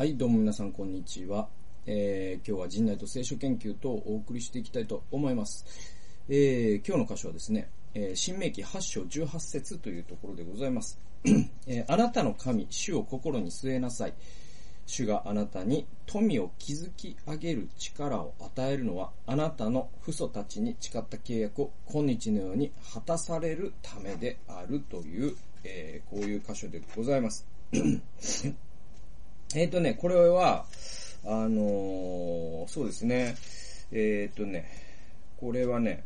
はい、どうも皆さんこんにちは。えー、今日は陣内と聖書研究とお送りしていきたいと思います。えー、今日の箇所はですね、えー、新明記8章18節というところでございます。えー、あなたの神、主を心に据えなさい。主があなたに富を築き上げる力を与えるのは、あなたの父祖たちに誓った契約を今日のように果たされるためであるという、えー、こういう箇所でございます。えっとね、これは、あのー、そうですね、えっ、ー、とね、これはね、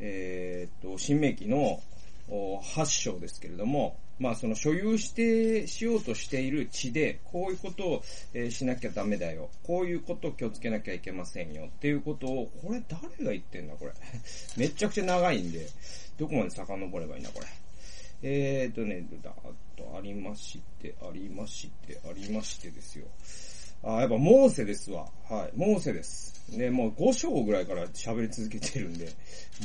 えっ、と、新明記の8章ですけれども、まあその所有してしようとしている地で、こういうことを、えしなきゃダメだよ。こういうことを気をつけなきゃいけませんよ。っていうことを、これ誰が言ってんだこれ。めちゃくちゃ長いんで、どこまで遡ればいいんだこれ。えーとね、だっとありまして、ありまして、ありましてですよ。あ、やっぱモーセですわ。はい。モーセです。で、もう5章ぐらいから喋り続けてるんで、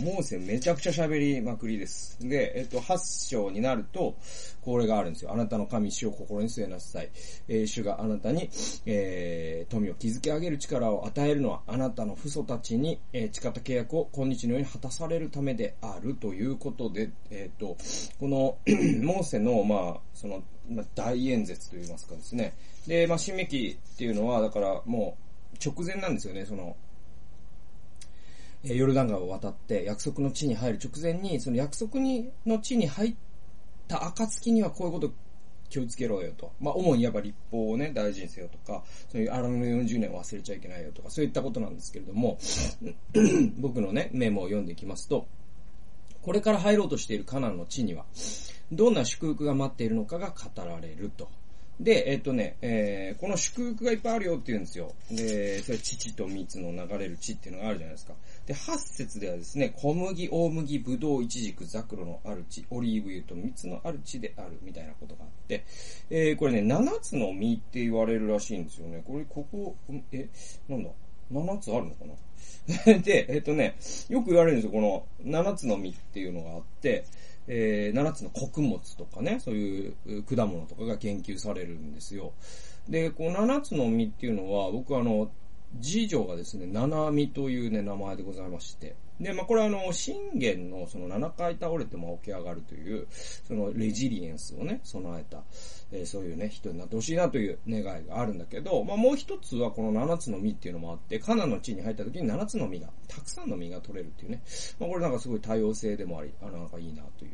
モーセめちゃくちゃ喋りまくりです。で、えっと、8章になると、これがあるんですよ。あなたの神主を心に据えなさい。えー、主があなたに、えー、富を築き上げる力を与えるのは、あなたの父祖たちに、えー、誓った契約を今日のように果たされるためであるということで、えっ、と、この、モーセの、まあ、その、まあ、大演説といいますかですね。で、まあ、新明記っていうのは、だからもう、直前なんですよね、その、えヨルダン川を渡って約束の地に入る直前に、その約束にの地に入った暁にはこういうこと気をつけろよと。まあ、主にやっぱ立法をね、大事にせよとか、そういう荒野の40年を忘れちゃいけないよとか、そういったことなんですけれども、僕のね、メモを読んでいきますと、これから入ろうとしているカナンの地には、どんな祝福が待っているのかが語られると。で、えっとね、えー、この祝福がいっぱいあるよって言うんですよ。で、それ父と蜜の流れる地っていうのがあるじゃないですか。で、8節ではですね、小麦、大麦、ぶどう、いちじく、ザクロのある地、オリーブ油と蜜のある地であるみたいなことがあって、えー、これね、7つの実って言われるらしいんですよね。これ、ここ、え、なんだ ?7 つあるのかな？で、えっとね、よく言われるんですよ。この7つの実っていうのがあって、えー、7つの穀物とかね、そういう果物とかが研究されるんですよ。で、この7つの実っていうのは、僕はあの、次女がですね、七海というね、名前でございまして。で、まあ、これはあの、信玄のその7回倒れても起き上がるという、そのレジリエンスをね、備えた、えー、そういうね、人になってほしいなという願いがあるんだけど、まあ、もう一つはこの7つの実っていうのもあって、カナの地に入った時に7つの実が、たくさんの実が取れるっていうね、まあ、これなんかすごい多様性でもあり、あのなんかいいなという、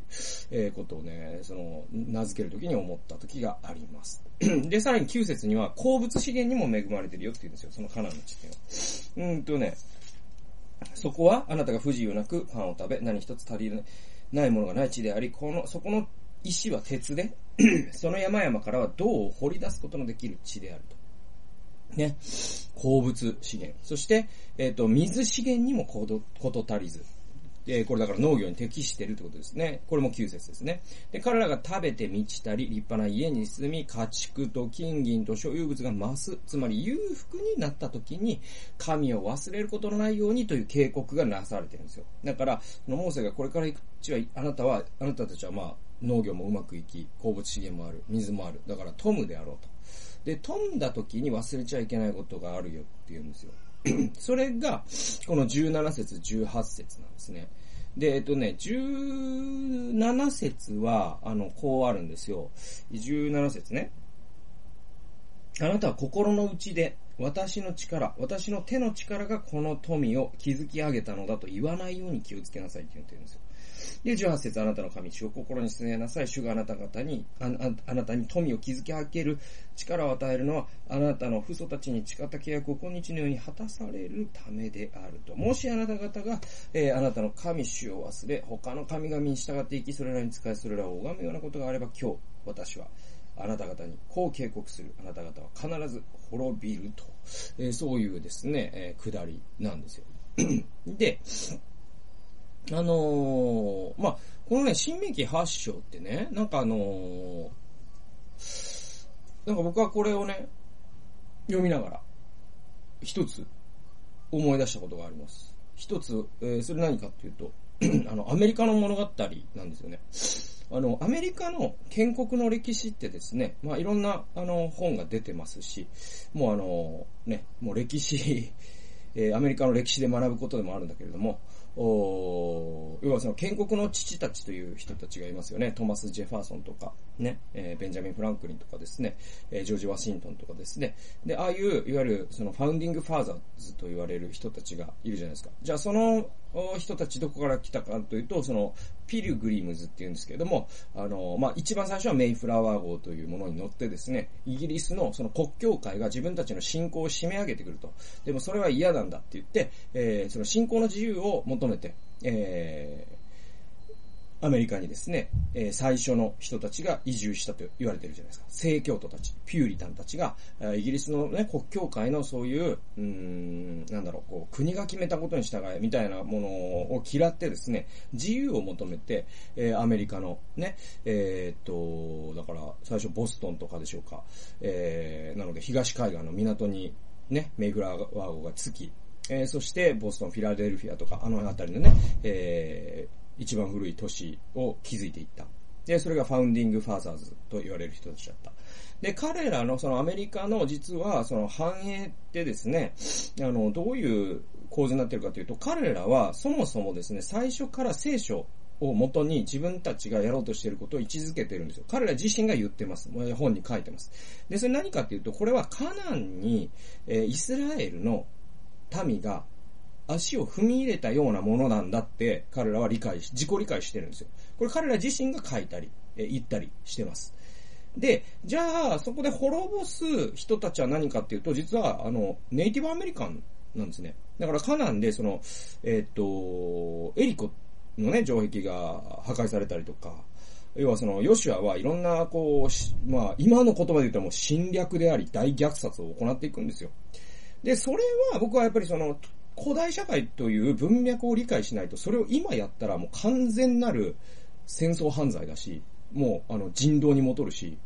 えー、ことをね、その、名付ける時に思った時があります。で、さらに9節には、鉱物資源にも恵まれてるよって言うんですよ、そのカナの地っていうのは。うんとね、そこはあなたが不自由なくパンを食べ、何一つ足りないものがない地であり、この、そこの石は鉄で、その山々からは銅を掘り出すことのできる地であると。ね。鉱物資源。そして、えっ、ー、と、水資源にもこと足りず。えー、これだから農業に適してるってことですね。これも9節ですね。で、彼らが食べて満ちたり、立派な家に住み、家畜と金銀と所有物が増す、つまり裕福になった時に、神を忘れることのないようにという警告がなされてるんですよ。だから、そのモーセがこれから行く地は、あなたは、あなたたちはまあ、農業もうまくいき、鉱物資源もある、水もある。だから、トムであろうと。で、富んだ時に忘れちゃいけないことがあるよって言うんですよ。それが、この17節、18節なんですね。で、えっとね、17節は、あの、こうあるんですよ。17節ね。あなたは心の内で、私の力、私の手の力がこの富を築き上げたのだと言わないように気をつけなさいって言ってるんですよ。で、18節あなたの神、主を心に据えなさい。主があなた方に、ああなたに富を築き上げる力を与えるのは、あなたの父祖たちに誓った契約を今日のように果たされるためであると。もしあなた方が、えー、あなたの神、主を忘れ、他の神々に従って生き、それらに使い、それらを拝むようなことがあれば、今日、私は、あなた方にこう警告する。あなた方は必ず滅びると。えー、そういうですね、えー、下りなんですよ。で、あのー、まあ、このね、新明記8章ってね、なんかあのー、なんか僕はこれをね、読みながら、一つ思い出したことがあります。一つ、えー、それ何かっていうと、あの、アメリカの物語なんですよね。あの、アメリカの建国の歴史ってですね、まあ、いろんな、あの、本が出てますし、もうあの、ね、もう歴史、えー、アメリカの歴史で学ぶことでもあるんだけれども、お要はその建国の父たちという人たちがいますよね。トマス・ジェファーソンとか、ね、えー、ベンジャミン・フランクリンとかですね、えー、ジョージ・ワシントンとかですね。で、ああいう、いわゆるそのファウンディング・ファーザーズと言われる人たちがいるじゃないですか。じゃあその人たちどこから来たかというと、その、ピルグリムズっていうんですけれども、あの、まあ、一番最初はメイフラワー号というものに乗ってですね、イギリスのその国教会が自分たちの信仰を締め上げてくると。でもそれは嫌なんだって言って、えー、その信仰の自由を求めて、えー、アメリカにですね、え、最初の人たちが移住したと言われてるじゃないですか。聖教徒たち、ピューリタンたちが、イギリスのね、国教会のそういう、うん、なんだろう、こう、国が決めたことに従え、みたいなものを嫌ってですね、自由を求めて、え、アメリカのね、えー、っと、だから、最初ボストンとかでしょうか、えー、なので東海岸の港にね、メイフラワー号が着き、えー、そしてボストン、フィラデルフィアとか、あの辺りのね、えー、一番古い都市を築いていった。で、それがファウンディングファーザーズと言われる人たちだった。で、彼らのそのアメリカの実はその繁栄ってですね、あの、どういう構図になってるかというと、彼らはそもそもですね、最初から聖書を元に自分たちがやろうとしていることを位置づけてるんですよ。彼ら自身が言ってます。本に書いてます。で、それ何かっていうと、これはカナンに、えー、イスラエルの民が足を踏み入れたようなものなんだって彼らは理解し、自己理解してるんですよ。これ彼ら自身が書いたり、え言ったりしてます。で、じゃあ、そこで滅ぼす人たちは何かっていうと、実は、あの、ネイティブアメリカンなんですね。だからカナンで、その、えっ、と、エリコのね、城壁が破壊されたりとか、要はその、ヨシュアはいろんな、こう、まあ、今の言葉で言ったらもう侵略であり、大虐殺を行っていくんですよ。で、それは僕はやっぱりその、古代社会という文脈を理解しないと、それを今やったらもう完全なる戦争犯罪だし、もうあの人道に戻るし、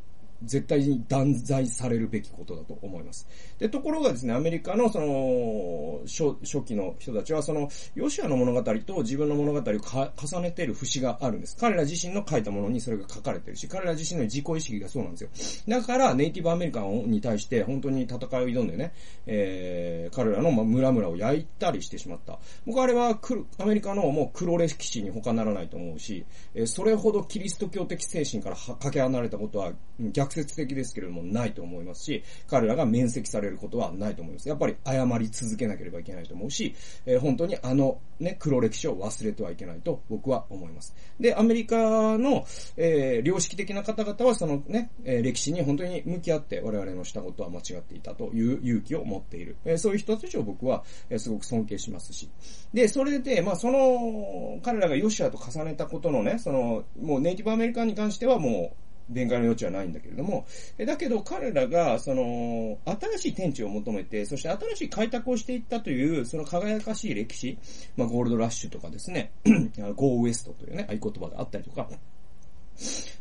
絶対に断罪されるべきことだと思います。で、ところがですね、アメリカのその、初初期の人たちは、その、ヨシアの物語と自分の物語を重ねている節があるんです。彼ら自身の書いたものにそれが書かれてるし、彼ら自身の自己意識がそうなんですよ。だから、ネイティブアメリカンに対して本当に戦いを挑んでね、えー、彼らの村々を焼いたりしてしまった。僕あれは、アメリカのもう黒歴史に他ならないと思うし、えそれほどキリスト教的精神からかけ離れたことは逆逆説的ですけれどもないと思いますし、彼らが面積されることはないと思います。やっぱり謝り続けなければいけないと思うし、えー、本当にあのね、黒歴史を忘れてはいけないと僕は思います。で、アメリカの、えー、良識的な方々はそのね、え、歴史に本当に向き合って我々のしたことは間違っていたという勇気を持っている。え、そういう人たちを僕は、え、すごく尊敬しますし。で、それで、まあその、彼らがヨシアと重ねたことのね、その、もうネイティブアメリカンに関してはもう、弁解の余地はないんだけれども、だけど彼らが、その、新しい天地を求めて、そして新しい開拓をしていったという、その輝かしい歴史、まあ、ゴールドラッシュとかですね、ゴーウエストというね、合言葉があったりとか、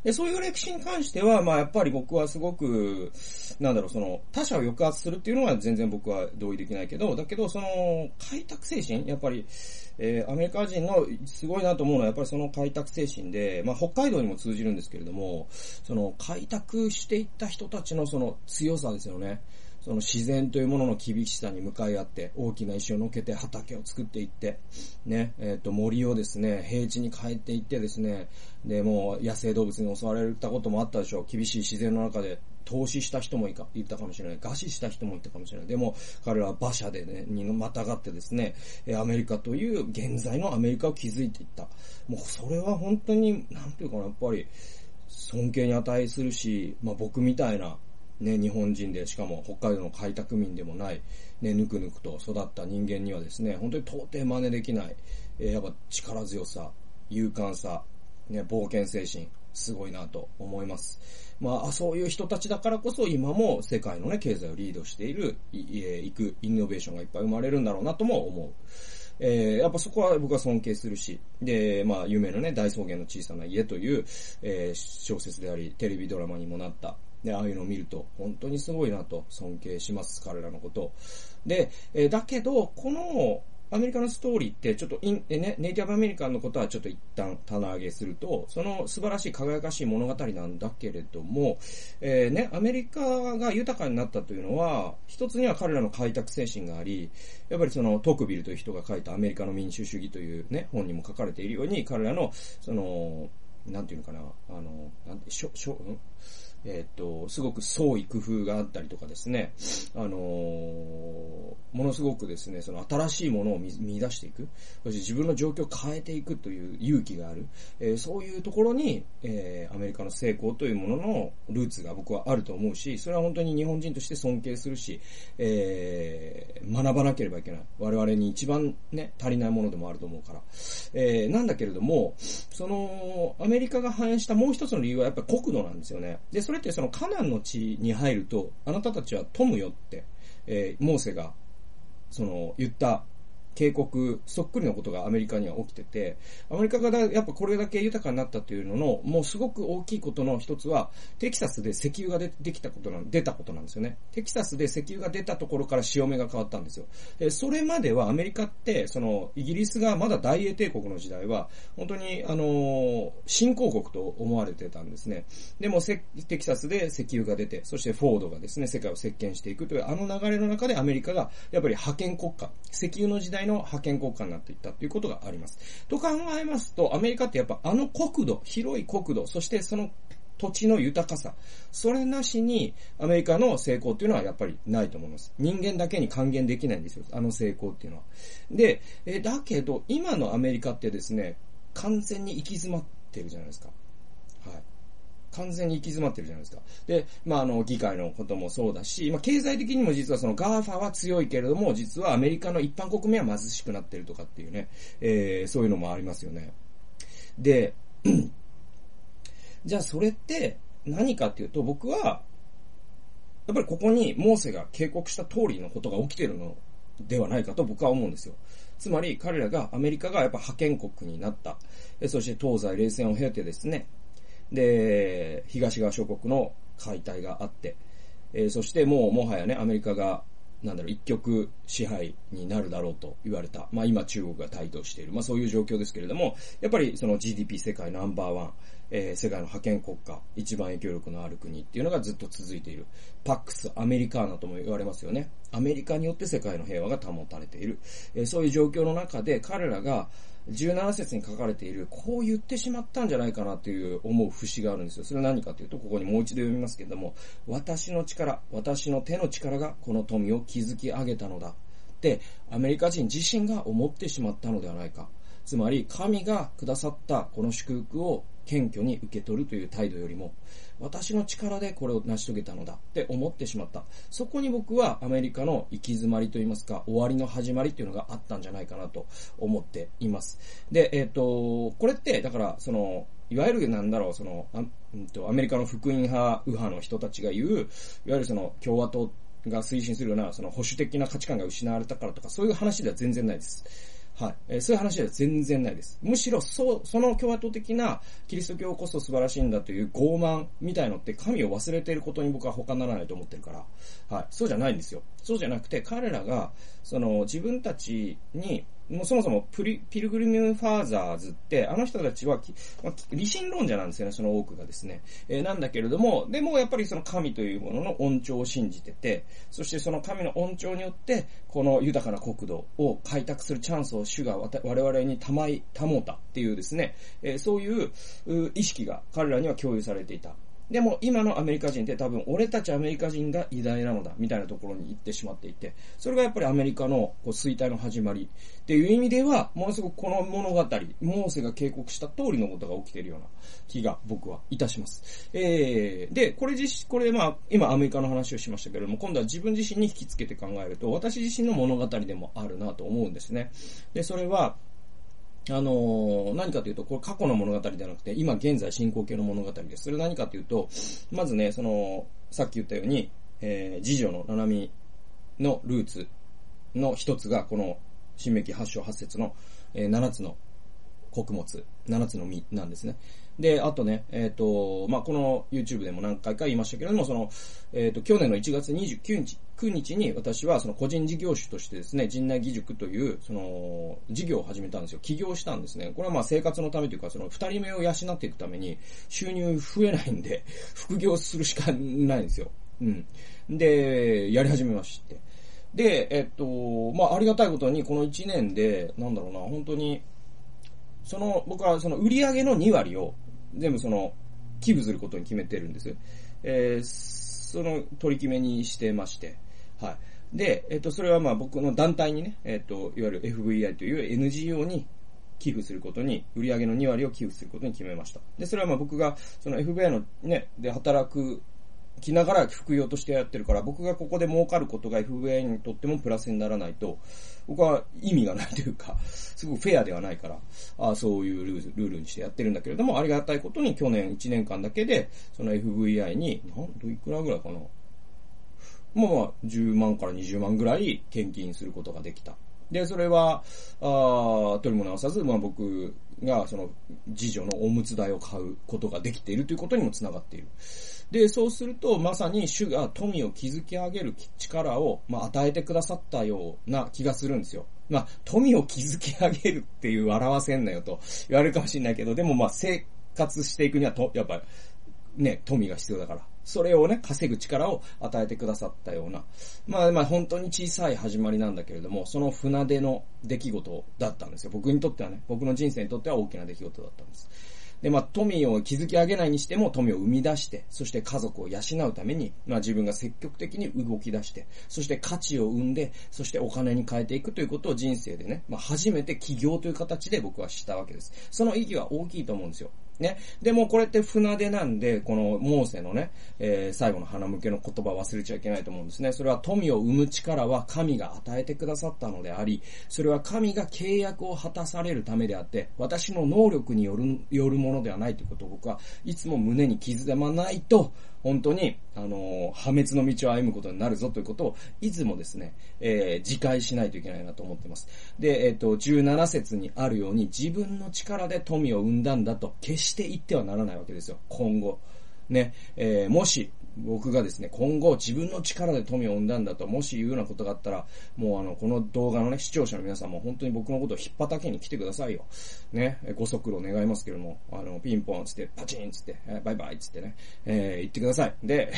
で、そういう歴史に関しては、まあやっぱり僕はすごく、なんだろう、その、他者を抑圧するっていうのは全然僕は同意できないけど、だけど、その、開拓精神やっぱり、えー、アメリカ人のすごいなと思うのは、やっぱりその開拓精神で、まあ北海道にも通じるんですけれども、その、開拓していった人たちのその強さですよね。その自然というものの厳しさに向かい合って、大きな石を乗っけて畑を作っていって、ね、えっ、ー、と、森をですね、平地に変えていってですね、で、もう野生動物に襲われたこともあったでしょう。厳しい自然の中で投資した人もいたかもしれない。餓死した人もいたかもしれない。でも、彼らは馬車でね、にまたがってですね、アメリカという現在のアメリカを築いていった。もうそれは本当に、なんていうかな、やっぱり、尊敬に値するし、まあ僕みたいな、ね、日本人で、しかも北海道の開拓民でもない、ね、ぬくぬくと育った人間にはですね、本当に到底真似できない、えー、やっぱ力強さ、勇敢さ、ね、冒険精神、すごいなと思います。まあ、そういう人たちだからこそ今も世界のね、経済をリードしている、い、えいく、イノベーションがいっぱい生まれるんだろうなとも思う。えー、やっぱそこは僕は尊敬するし、で、まあ、有名なね、大草原の小さな家という、えー、小説であり、テレビドラマにもなった、で、ああいうのを見ると、本当にすごいなと尊敬します、彼らのこと。で、え、だけど、この、アメリカのストーリーってちょっとイン、ね、ネイティブアメリカンのことはちょっと一旦棚上げすると、その素晴らしい輝かしい物語なんだけれども、えー、ね、アメリカが豊かになったというのは、一つには彼らの開拓精神があり、やっぱりそのトクビルという人が書いたアメリカの民主主義というね、本にも書かれているように、彼らの、その、なんていうのかな、あの、なんて、しょ、しょ、ん？えっ、と、すごく創意工夫があったりとかですね、あのー、ものすごくですね、その新しいものを見見出していく、そして自分の状況を変えていくという勇気がある、えー、そういうところに、えー、アメリカの成功というもののルーツが僕はあると思うし、それは本当に日本人として尊敬するし、えー、学ばなければいけない。我々に一番ね、足りないものでもあると思うから。えー、なんだけれども、その、アメリカが反映したもう一つの理由はやっぱり国土なんですよね。で、それってそのカナンの地に入ると、あなたたちは富むよって、えー、モーセが、その、言った警告そっくりのことがアメリカには起きてて、アメリカがやっぱこれだけ豊かになったというのの、もうすごく大きいことの一つは、テキサスで石油がでできたことなん、出たことなんですよね。テキサスで石油が出たところから潮目が変わったんですよ。で、それまではアメリカって、その、イギリスがまだ大英帝国の時代は、本当に、あの、新興国と思われてたんですね。でも、テキサスで石油が出て、そしてフォードがですね、世界を席巻していくという、あの流れの中でアメリカが、やっぱり覇権国家、石油の時代の覇権国家になっていったということがあります。と考えますと、アメリカってやっぱあの国土、広い国土、そしてその土地の豊かさ。それなしに、アメリカの成功っていうのはやっぱりないと思います。人間だけに還元できないんですよ。あの成功っていうのは。で、えだけど、今のアメリカってですね、完全に行き詰まってるじゃないですか。完全に行き詰まってるじゃないですか。で、まあ、あの、議会のこともそうだし、まあ、経済的にも実はその GAFA は強いけれども、実はアメリカの一般国民は貧しくなってるとかっていうね、えー、そういうのもありますよね。で、じゃあそれって何かっていうと、僕は、やっぱりここにモーセが警告した通りのことが起きてるのではないかと僕は思うんですよ。つまり彼らが、アメリカがやっぱ覇権国になった。そして東西冷戦を経てですね、で、東側諸国の解体があって、えー、そしてもうもはやね、アメリカが、なんだろう、一極支配になるだろうと言われた。まあ今中国が台頭している。まあそういう状況ですけれども、やっぱりその GDP 世界ナンバーワン、えー、世界の覇権国家、一番影響力のある国っていうのがずっと続いている。パックス、アメリカーナとも言われますよね。アメリカによって世界の平和が保たれている。えー、そういう状況の中で彼らが、17節に書かれている、こう言ってしまったんじゃないかなという思う節があるんですよ。それは何かというと、ここにもう一度読みますけれども、私の力、私の手の力がこの富を築き上げたのだ。って、アメリカ人自身が思ってしまったのではないか。つまり、神がくださったこの祝福を謙虚に受け取るという態度よりも、私の力でこれを成し遂げたのだって思ってしまった。そこに僕はアメリカの行き詰まりといいますか、終わりの始まりっていうのがあったんじゃないかなと思っています。で、えっ、ー、と、これって、だから、その、いわゆるなんだろう、その、あうんと、アメリカの福音派、右派の人たちが言う、いわゆるその、共和党が推進するような、その保守的な価値観が失われたからとか、そういう話では全然ないです。はい。えー、そういう話では全然ないです。むしろ、そう、その共和党的なキリスト教こそ素晴らしいんだという傲慢みたいのって神を忘れていることに僕は他ならないと思ってるから。はい。そうじゃないんですよ。そうじゃなくて、彼らが、その、自分たちに、もうそもそもプリ、ピルグリムファーザーズって、あの人たちは、まあ、理心論者なんですよね、その多くがですね。えー、なんだけれども、でもやっぱりその神というものの恩寵を信じてて、そしてその神の恩寵によって、この豊かな国土を開拓するチャンスを主が我々にたまい、保ったっていうですね、えー、そういう意識が彼らには共有されていた。でも今のアメリカ人って多分俺たちアメリカ人が偉大なのだみたいなところに行ってしまっていて、それがやっぱりアメリカのこう衰退の始まりっていう意味では、ものすごくこの物語、モーセが警告した通りのことが起きているような気が僕はいたします。えー、で、これ自これまあ、今アメリカの話をしましたけれども、今度は自分自身に引き付けて考えると、私自身の物語でもあるなと思うんですね。で、それは、あのー、何かというと、これ過去の物語ではなくて、今現在進行形の物語です。それ何かというと、まずね、その、さっき言ったように、えー、次女の七海のルーツの一つが、この、新明記8章八節の、えー、七つの穀物、7つの実なんですね。で、あとね、えっ、ー、と、まあ、この YouTube でも何回か言いましたけれども、その、えっ、ー、と、去年の1月29日、9日に私はその個人事業主としてですね、陣内義塾という、その、事業を始めたんですよ。起業したんですね。これはまあ生活のためというか、その二人目を養っていくために収入増えないんで、副業するしかないんですよ。うん。で、やり始めまして。で、えっと、まあ、ありがたいことに、この1年で、なんだろうな、本当に、その、僕はその売り上げの2割を、全部その、寄付することに決めてるんです。えー、その取り決めにしてまして。はい。で、えっと、それはまあ僕の団体にね、えっと、いわゆる FVI という NGO に寄付することに、売上の2割を寄付することに決めました。で、それはまあ僕が、その FVI のね、で働くきながら副業としてやってるから、僕がここで儲かることが FVA にとってもプラスにならないと、僕は意味がないというか、すごくフェアではないから、あそういうルールルールにしてやってるんだけれども、ありがたいことに去年1年間だけで、その FVI に、なんといくらぐらいかな。まあまあ、10万から20万ぐらい献金することができた。で、それは、あ取りも直さず、まあ僕が、その、次女のおむつ代を買うことができているということにもつながっている。で、そうすると、まさに主が富を築き上げる力を、まあ、与えてくださったような気がするんですよ。まあ、富を築き上げるっていう表せんなよと言われるかもしれないけど、でもまあ、生活していくにはと、やっぱり、ね、富が必要だから。それをね、稼ぐ力を与えてくださったような。まあまあ本当に小さい始まりなんだけれども、その船出の出来事だったんですよ。僕にとってはね、僕の人生にとっては大きな出来事だったんです。で、まあ、富を築き上げないにしても、富を生み出して、そして家族を養うために、まあ、自分が積極的に動き出して、そして価値を生んで、そしてお金に変えていくということを人生でね、まあ、初めて起業という形で僕はしたわけです。その意義は大きいと思うんですよ。ね。でもこれって船出なんで、このモーセのね、えー、最後の花向けの言葉忘れちゃいけないと思うんですね。それは富を生む力は神が与えてくださったのであり、それは神が契約を果たされるためであって、私の能力による、よるものではないということを僕はいつも胸に傷でまないと、本当に、あの、破滅の道を歩むことになるぞということを、いつもですね、えー、自戒しないといけないなと思ってます。で、えっ、ー、と、17節にあるように、自分の力で富を生んだんだと、決して言ってはならないわけですよ。今後。ね、えー、もし、僕がですね、今後自分の力で富を生んだんだと、もし言うようなことがあったら、もうあの、この動画のね、視聴者の皆さんも本当に僕のことを引っ叩けに来てくださいよ。ね、ご足労願いますけども、あの、ピンポンつって、パチンつってえ、バイバイつってね、えー、言ってください。で、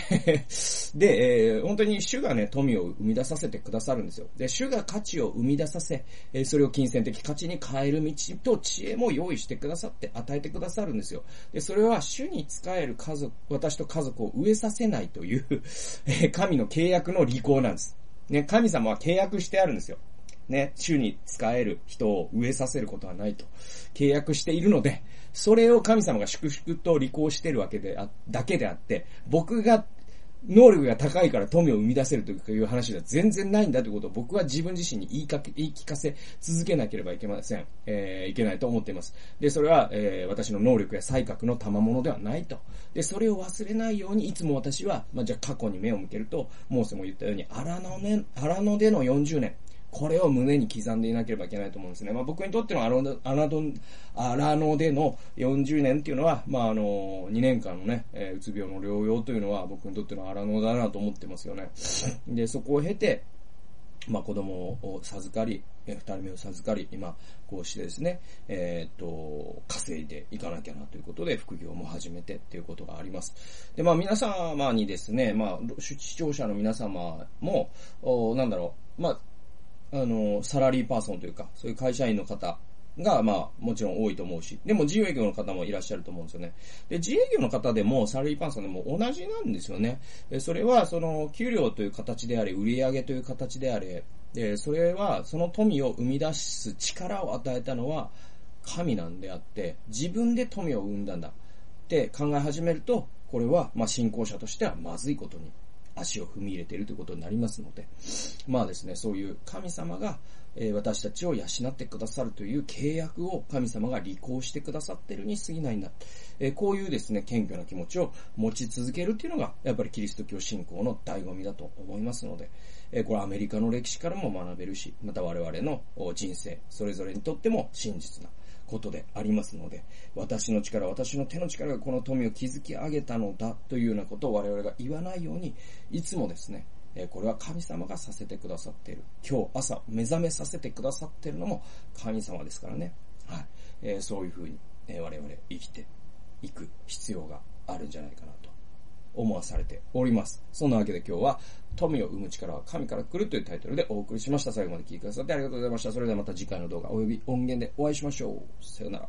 で、えー、本当に主がね、富を生み出させてくださるんですよ。で、主が価値を生み出させ、えー、それを金銭的価値に変える道と知恵も用意してくださって、与えてくださるんですよ。で、それは主に仕える家族、私と家族を植えさせないという、え神の契約の履行なんです。ね、神様は契約してあるんですよ。ね、主に使える人を植えさせることはないと契約しているので、それを神様が祝福と履行してるわけであ、だけであって、僕が能力が高いから富を生み出せるという話では全然ないんだということを僕は自分自身に言いかけ、言い聞かせ続けなければいけません。えー、いけないと思っています。で、それは、えー、私の能力や才覚の賜物ではないと。で、それを忘れないように、いつも私は、まあ、じゃあ過去に目を向けると、モーセも言ったように、荒野ね、荒野での40年、これを胸に刻んでいなければいけないと思うんですね。まあ、僕にとってのアラノアラノでの40年っていうのは、まあ、あの、2年間のね、えー、うつ病の療養というのは僕にとってのアラノだなと思ってますよね。で、そこを経て、まあ、子供を授かり、え二人目を授かり、今、こうしてですね、えー、っと、稼いでいかなきゃなということで、副業も始めてっていうことがあります。で、まあ、皆様にですね、まあ、視聴者の皆様も、おなんだろう、まあ、あの、サラリーパーソンというか、そういう会社員の方が、まあ、もちろん多いと思うし、でも自由営業の方もいらっしゃると思うんですよね。で、自営業の方でも、サラリーパーソンでも同じなんですよね。でそれは、その、給料という形であれ、売上という形であれ、で、それは、その富を生み出す力を与えたのは、神なんであって、自分で富を生んだんだって考え始めると、これは、まあ、信仰者としてはまずいことに足を踏み入れているということになりますので、まあですね、そういう神様が、え私たちを養ってくださるという契約を神様が履行してくださってるに過ぎないんだ。えこういうですね、謙虚な気持ちを持ち続けるっていうのが、やっぱりキリスト教信仰の醍醐味だと思いますので、えこれアメリカの歴史からも学べるし、また我々の人生、それぞれにとっても真実なことでありますので、私の力、私の手の力がこの富を築き上げたのだというようなことを我々が言わないように、いつもですね、えこれは神様がさせてくださっている。今日朝目覚めさせてくださっているのも神様ですからね。はい。え、そういうふうに、え我々生きていく必要があるんじゃないかなと思わされております。そんなわけで今日は、富を生む力は神から来るというタイトルでお送りしました。最後まで聞いてくださってありがとうございました。それではまた次回の動画及び音源でお会いしましょう。さよなら。